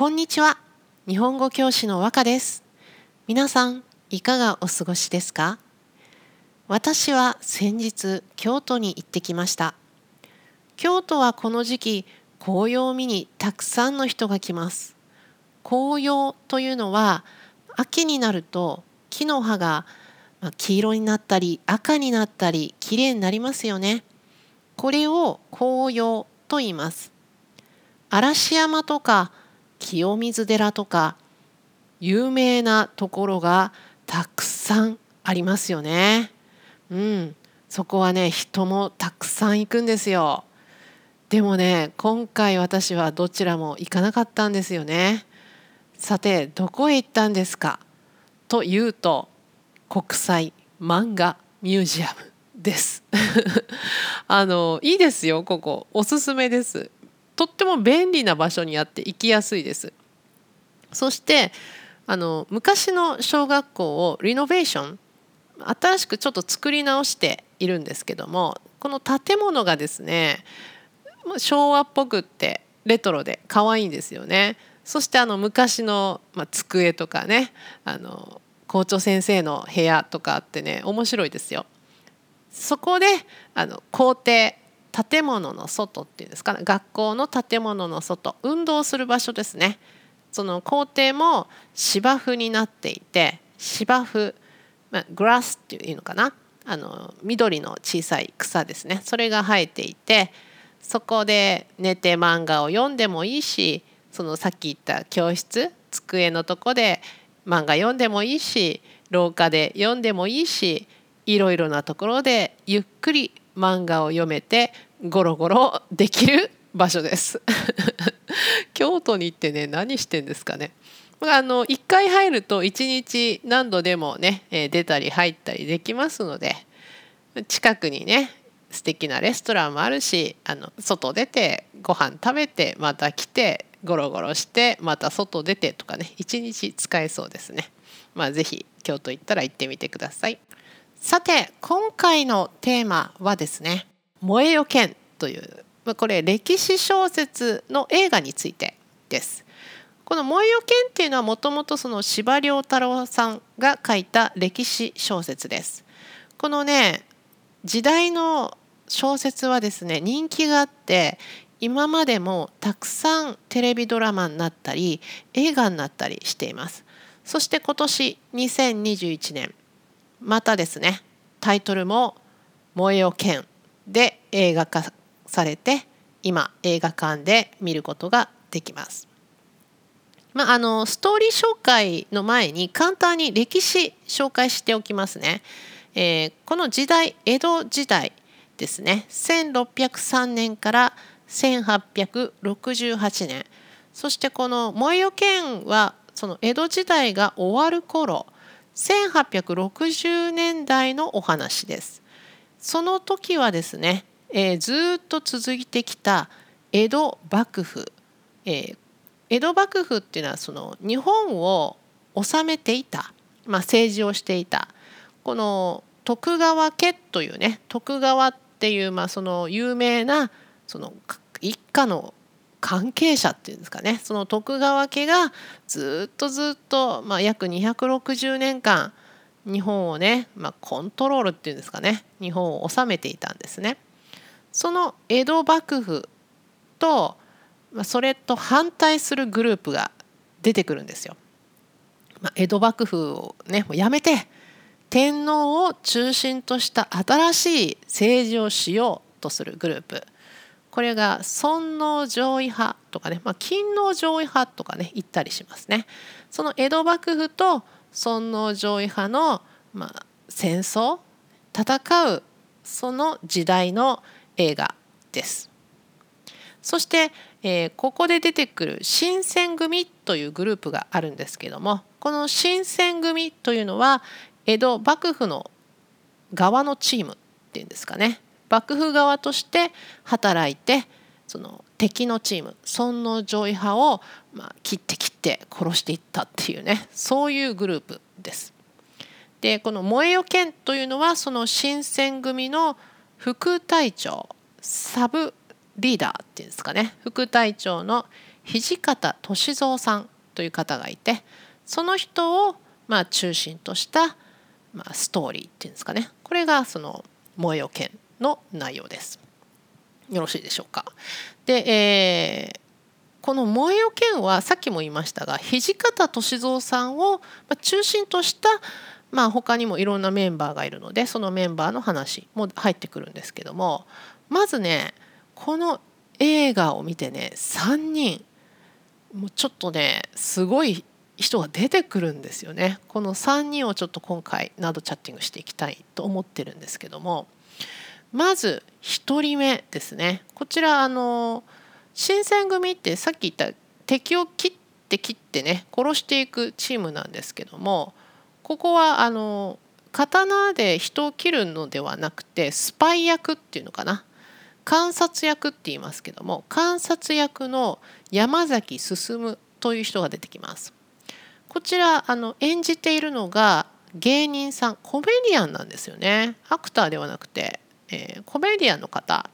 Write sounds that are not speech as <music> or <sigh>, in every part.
こんにちは。日本語教師の和歌です。皆さんいかがお過ごしですか？私は先日京都に行ってきました。京都はこの時期紅葉を見にたくさんの人が来ます。紅葉というのは秋になると木の葉が黄色になったり赤になったり綺麗になりますよね。これを紅葉と言います。嵐山とか清水寺とか有名なところがたくさんありますよね。うん、そこはね人もたくさん行くんですよ。でもね今回私はどちらも行かなかったんですよね。さてどこへ行ったんですか？というと国際漫画ミュージアムです。<laughs> あのいいですよここおすすめです。とっても便利な場所にあって行きやすいです。そしてあの昔の小学校をリノベーション新しくちょっと作り直しているんですけどもこの建物がですね昭和っぽくってレトロで可愛いんですよね。そしてあの昔の、まあ、机とかねあの校長先生の部屋とかあってね面白いですよ。そこであの校庭建物の外っていうんですかね。学校の建物の外。運動する場所ですね。その校庭も芝生になっていて芝生、まあ、グラスっていうのかな。あの緑の小さい草ですね。それが生えていてそこで寝て漫画を読んでもいいしそのさっき言った教室机のとこで漫画読んでもいいし廊下で読んでもいいしいろいろなところでゆっくり漫画を読めてゴロゴロできる場所です <laughs> 京都に行ってね何してんですかねあの1回入ると1日何度でもね出たり入ったりできますので近くにね素敵なレストランもあるしあの外出てご飯食べてまた来てゴロゴロしてまた外出てとかね1日使えそうですね。まあ、ぜひ京都行ったら行ってみてください。さて今回のテーマはですね「燃えよ剣」というこれ歴史小説の映画についてです。この「燃えよ剣」っていうのはもともとその司馬遼太郎さんが書いた歴史小説です。このね時代の小説はですね人気があって今までもたくさんテレビドラマになったり映画になったりしています。そして今年2021年またですねタイトルも「燃えよ剣」で映画化されて今映画館で見ることができます。まあ、あのストーリー紹介の前に簡単に歴史紹介しておきますね。えー、この時代江戸時代ですね1603年から1868年そしてこの燃えよ剣はその江戸時代が終わる頃1860年代のお話です。その時はですね、えー、ずっと続いてきた江戸幕府、えー、江戸幕府っていうのはその日本を治めていた、まあ、政治をしていた。この徳川家というね徳川っていうまあその有名なその一家の関係者っていうんですかねその徳川家がずっとずっと、まあ、約260年間日本をね、まあ、コントロールっていうんですかね日本を治めていたんですね。その江戸幕府と、まあ、それと反対するグループが出てくるんですよ。まあ、江戸幕府をねもうやめて天皇を中心とした新しい政治をしようとするグループこれが尊王攘夷派とかね、まあ、勤王攘夷派とかね言ったりしますね。その江戸幕府と尊王攘夷派の、まあ、戦争戦うその時代の映画です。そして、えー、ここで出てくる新選組というグループがあるんですけどもこの新選組というのは江戸幕府の側のチームっていうんですかね幕府側として働いてその敵のチーム尊王攘夷派を、まあ、切って切って殺していったっていうねそういうグループです。でこの燃えよ剣というのはその新選組の副隊長サブリーダーっていうんですかね副隊長の土方歳三さんという方がいてその人をまあ中心とした、まあ、ストーリーっていうんですかねこれがその「燃えよ剣」の内容です。よろしいでしょうか。で、えー、この「燃えよ剣」はさっきも言いましたが土方歳三さんを中心としたまあ他にもいろんなメンバーがいるのでそのメンバーの話も入ってくるんですけどもまずねこの映画を見てね3人もうちょっとねすごい人が出てくるんですよね。この3人をちょっと今回ナードチャッティングしていきたいと思ってるんですけどもまず1人目ですね。こちらあの新選組ってさっき言った敵を切って切ってね殺していくチームなんですけどもここはあの刀で人を切るのではなくてスパイ役っていうのかな？観察役って言いますけども観察役の山崎進という人が出てきます。こちらあの演じているのが芸人さんコメディアンなんですよね。アクターではなくて、えー、コメディアンの方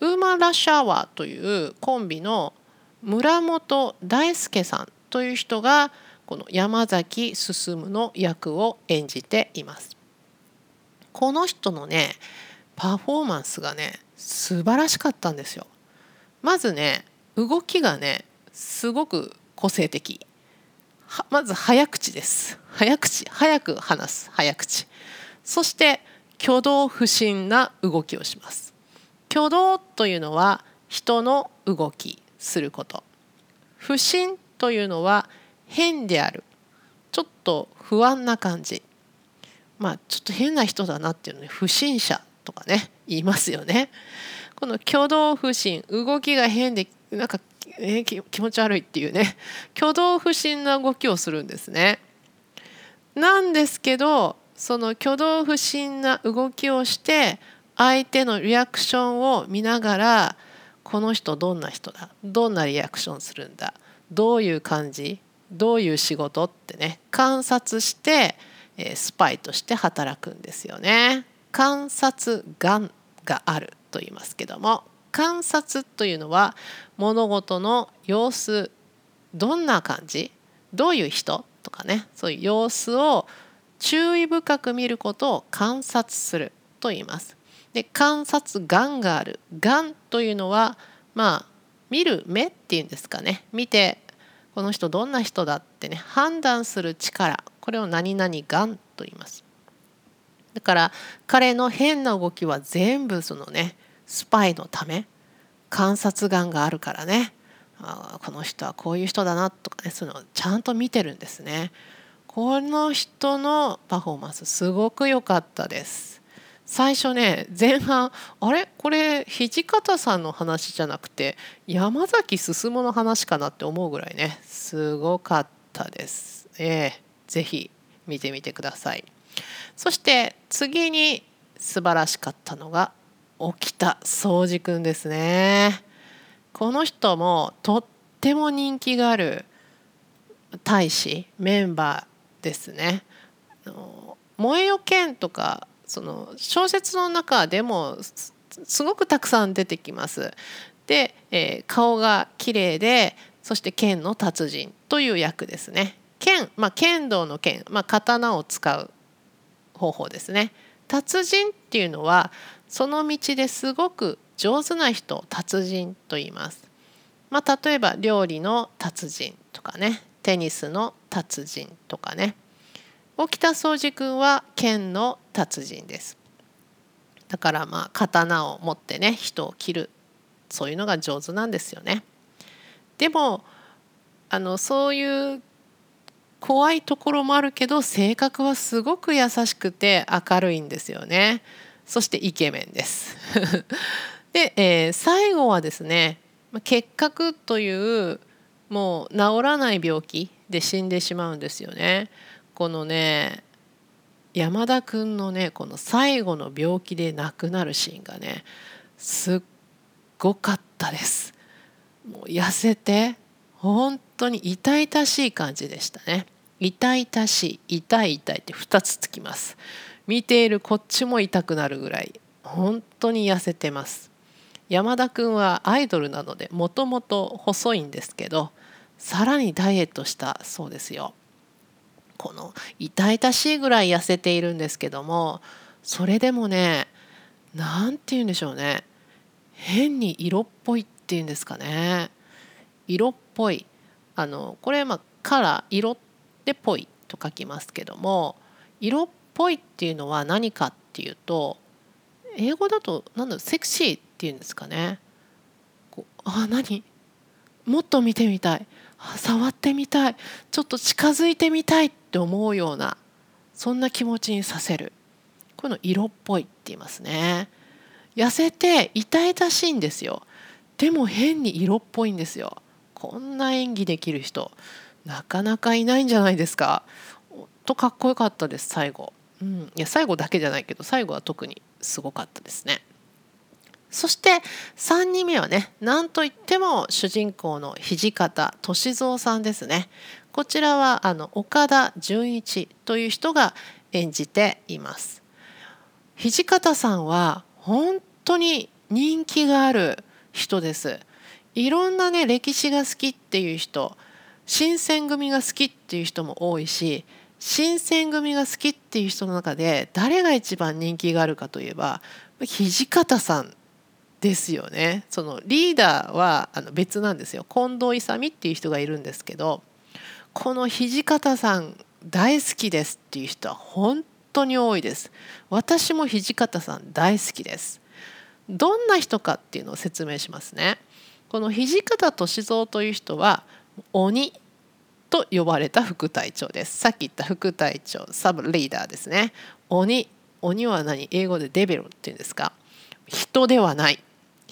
ウーマンラッシュアワーというコンビの村本大輔さんという人がこの山崎進の役を演じています。この人のねパフォーマンスがね素晴らしかったんですよ。まずね動きがねすごく個性的まず早口です早口早く話す早口そして挙動不審な動きをします。挙動というのは人の動きすること。不審というのは変である。ちょっと不安な感じ。まあちょっと変な人だなっていうのに不審者とかね言いますよね。この挙動不審動きが変でなんか、えー、気持ち悪いっていうね。挙動不審な動きをするんですね。なんですけどその挙動不審な動きをして相手のリアクションを見ながらこの人どんな人だどんなリアクションするんだどういう感じどういう仕事ってね観察して、えスパイとして働くんですよね。観察眼があると言いますけども観察というのは物事の様子どんな感じどういう人とかねそういう様子を注意深く見ることを観察すると言います。で観察眼がある眼というのはまあ見る目っていうんですかね見てこの人どんな人だってね判断する力これを何々眼と言います。だから彼の変な動きは全部そのねスパイのため観察眼があるからねあこの人はこういう人だなとかねそういうのをちゃんと見てるんですね。この人のパフォーマンスすごく良かったです。最初ね前半あれ？これ土方さんの話じゃなくて山崎進の話かなって思うぐらいねすごかったです。えー、ぜひ見てみてください。そして次に素晴らしかったのが沖田総司くんですね。この人もとっても人気がある大使メンバーですね。燃えよ剣とかその小説の中でもすごくたくさん出てきます。で、えー、顔が綺麗でそして剣の達人という役ですね。剣、まあ、剣道の剣、まあ、刀を使う方法ですね。達人っていうのはその道ですごく上手な人達人と言います。まあ、例えば料理の達人とかねテニスの達人とかね。沖田総司君は剣の達人です。だからまあ刀を持ってね人を切るそういうのが上手なんですよね。でもあのそういう怖いところもあるけど性格はすごく優しくて明るいんですよね。そしてイケメンです。<laughs> で、えー、最後はですね結核というもう治らない病気で死んでしまうんですよね。このね山田くんのねこの最後の病気で亡くなるシーンがねすっごかったです。もう痩せて本当に痛々しい感じでしたね。痛々しい痛い痛いって2つつきます。見ているこっちも痛くなるぐらい本当に痩せてます。山田くんはアイドルなのでもともと細いんですけどさらにダイエットしたそうですよ。この痛々しいぐらい痩せているんですけどもそれでもね何て言うんでしょうね。変に色っぽいっていうんですかね。色っぽい。あのこれまあカラー色でぽいと書きますけども色っぽいっていうのは何かっていうと英語だと何だろうセクシーっていうんですかね。こうあ何？もっと見てみたい。触ってみたい。ちょっと近づいてみたいって思うようなそんな気持ちにさせる。こういうの色っぽいって言いますね。痩せて痛々しいんですよ。でも変に色っぽいんですよ。こんな演技できる人なかなかいないんじゃないですか。とかっこよかったです最後、うん、いや最後だけじゃないけど最後は特にすごかったですね。そして3人目はね何といっても主人公の土方歳三さんですね。こちらはあの岡田准一という人が演じています。土方さんは本当に人気がある人です。いろんなね歴史が好きっていう人新選組が好きっていう人も多いし新選組が好きっていう人の中で誰が一番人気があるかといえば土方さんですよね。そのリーダーはあの別なんですよ。近藤勇っていう人がいるんですけどこの土方さん大好きですっていう人は本当に多いです。私も土方さん大好きです。どんな人かっていうのを説明しますね。この土方歳三という人は鬼と呼ばれた副隊長です。さっき言った副隊長サブリーダーですね。鬼鬼は何？英語でデベルっていうんですか？人ではない。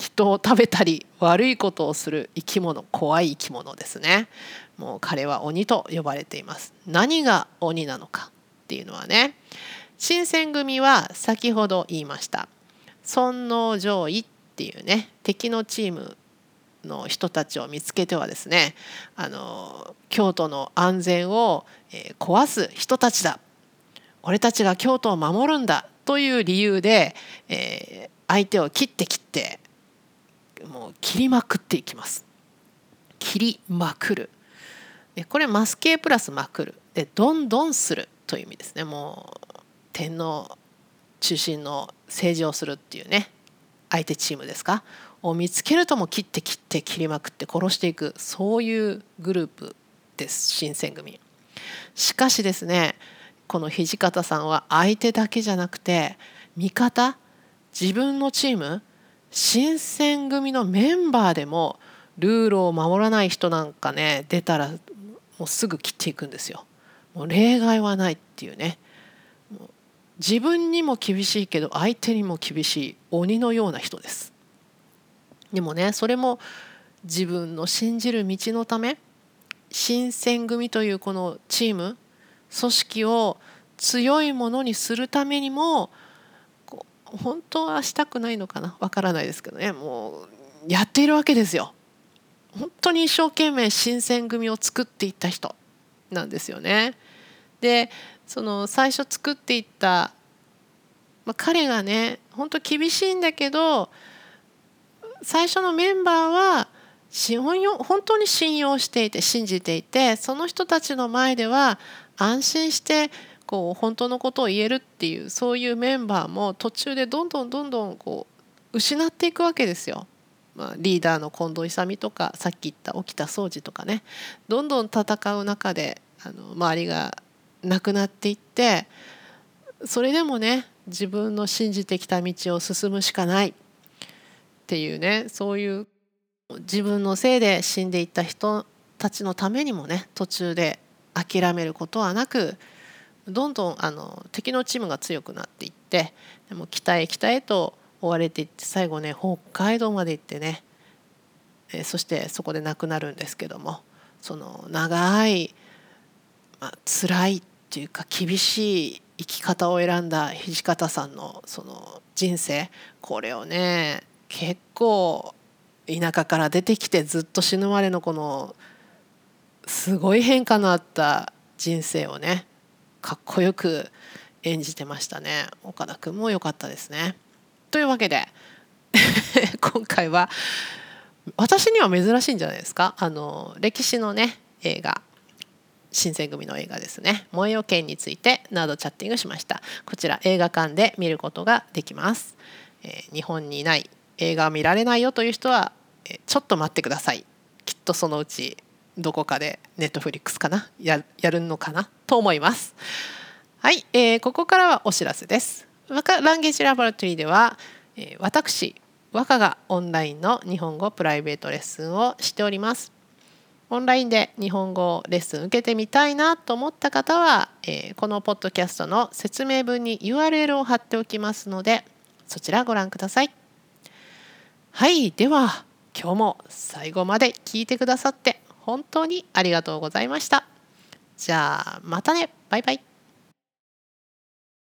人を食べたり悪いことをする生き物怖い生き物ですね。もう彼は鬼と呼ばれています。何が鬼なのかっていうのはね新選組は先ほど言いました。尊王攘夷っていうね敵のチームの人たちを見つけてはですねあの京都の安全を、え、壊す人たちだ。俺たちが京都を守るんだという理由で、えー、相手を切って切ってもう切りまくっていきます。切りまくる。でこれマスケプラスまくる。でどんどんするという意味ですね。もう天皇中心の政治をするっていうね。相手チームですか。を見つけるとも切って切って切りまくって殺していく。そういうグループです。新選組。しかしですねこの土方さんは相手だけじゃなくて味方自分のチーム新選組のメンバーでもルールを守らない人なんかね出たらもうすぐ切っていくんですよ。もう例外はないっていうね自分にも厳しいけど相手にも厳しい鬼のような人です。でもねそれも自分の信じる道のため新選組というこのチーム組織を強いものにするためにも本当はしたくないのかな？わからないですけどねもうやっているわけですよ。本当に一生懸命新選組を作っていった人なんですよね。でその最初作っていった、まあ、彼がね本当厳しいんだけど最初のメンバーは本当に信用していて信じていてその人たちの前では安心してこう本当のことを言えるっていうそういうメンバーも途中でどんどんどんどんこう失っていくわけですよ。まあ、リーダーの近藤勇とかさっき言った沖田総司とかねどんどん戦う中であの周りがなくなっていってそれでもね自分の信じてきた道を進むしかないっていうねそういう自分のせいで死んでいった人たちのためにもね途中で諦めることはなくどんどんあの敵のチームが強くなっていってでも北へ北へと追われていって最後ね北海道まで行ってね、えそしてそこで亡くなるんですけどもその長い、まあ辛いっていうか厳しい生き方を選んだ土方さんのその人生これをね結構田舎から出てきてずっと死ぬまでのこのすごい変化のあった人生をねかっこよく演じてましたね。岡田君も良かったですね。というわけで <laughs> 今回は私には珍しいんじゃないですか？あの歴史のね映画。新選組の映画ですね「燃えよ剣」についてなどチャッティングしました。こちら映画館で見ることができます、えー、日本にいない映画見られないよという人は、えー、ちょっと待ってください。きっとそのうちどこかでネットフリックスかな？ややるのかな？と思います。はい、えー、ここからはお知らせです。ランゲージラボラトリーでは、えー、私和歌がオンラインの日本語プライベートレッスンをしております。オンラインで日本語レッスン受けてみたいなと思った方は、えー、このポッドキャストの説明文に URL を貼っておきますのでそちらご覧ください。はいでは今日も最後まで聞いてくださって本当にありがとうございました。じゃあまたねバイバイ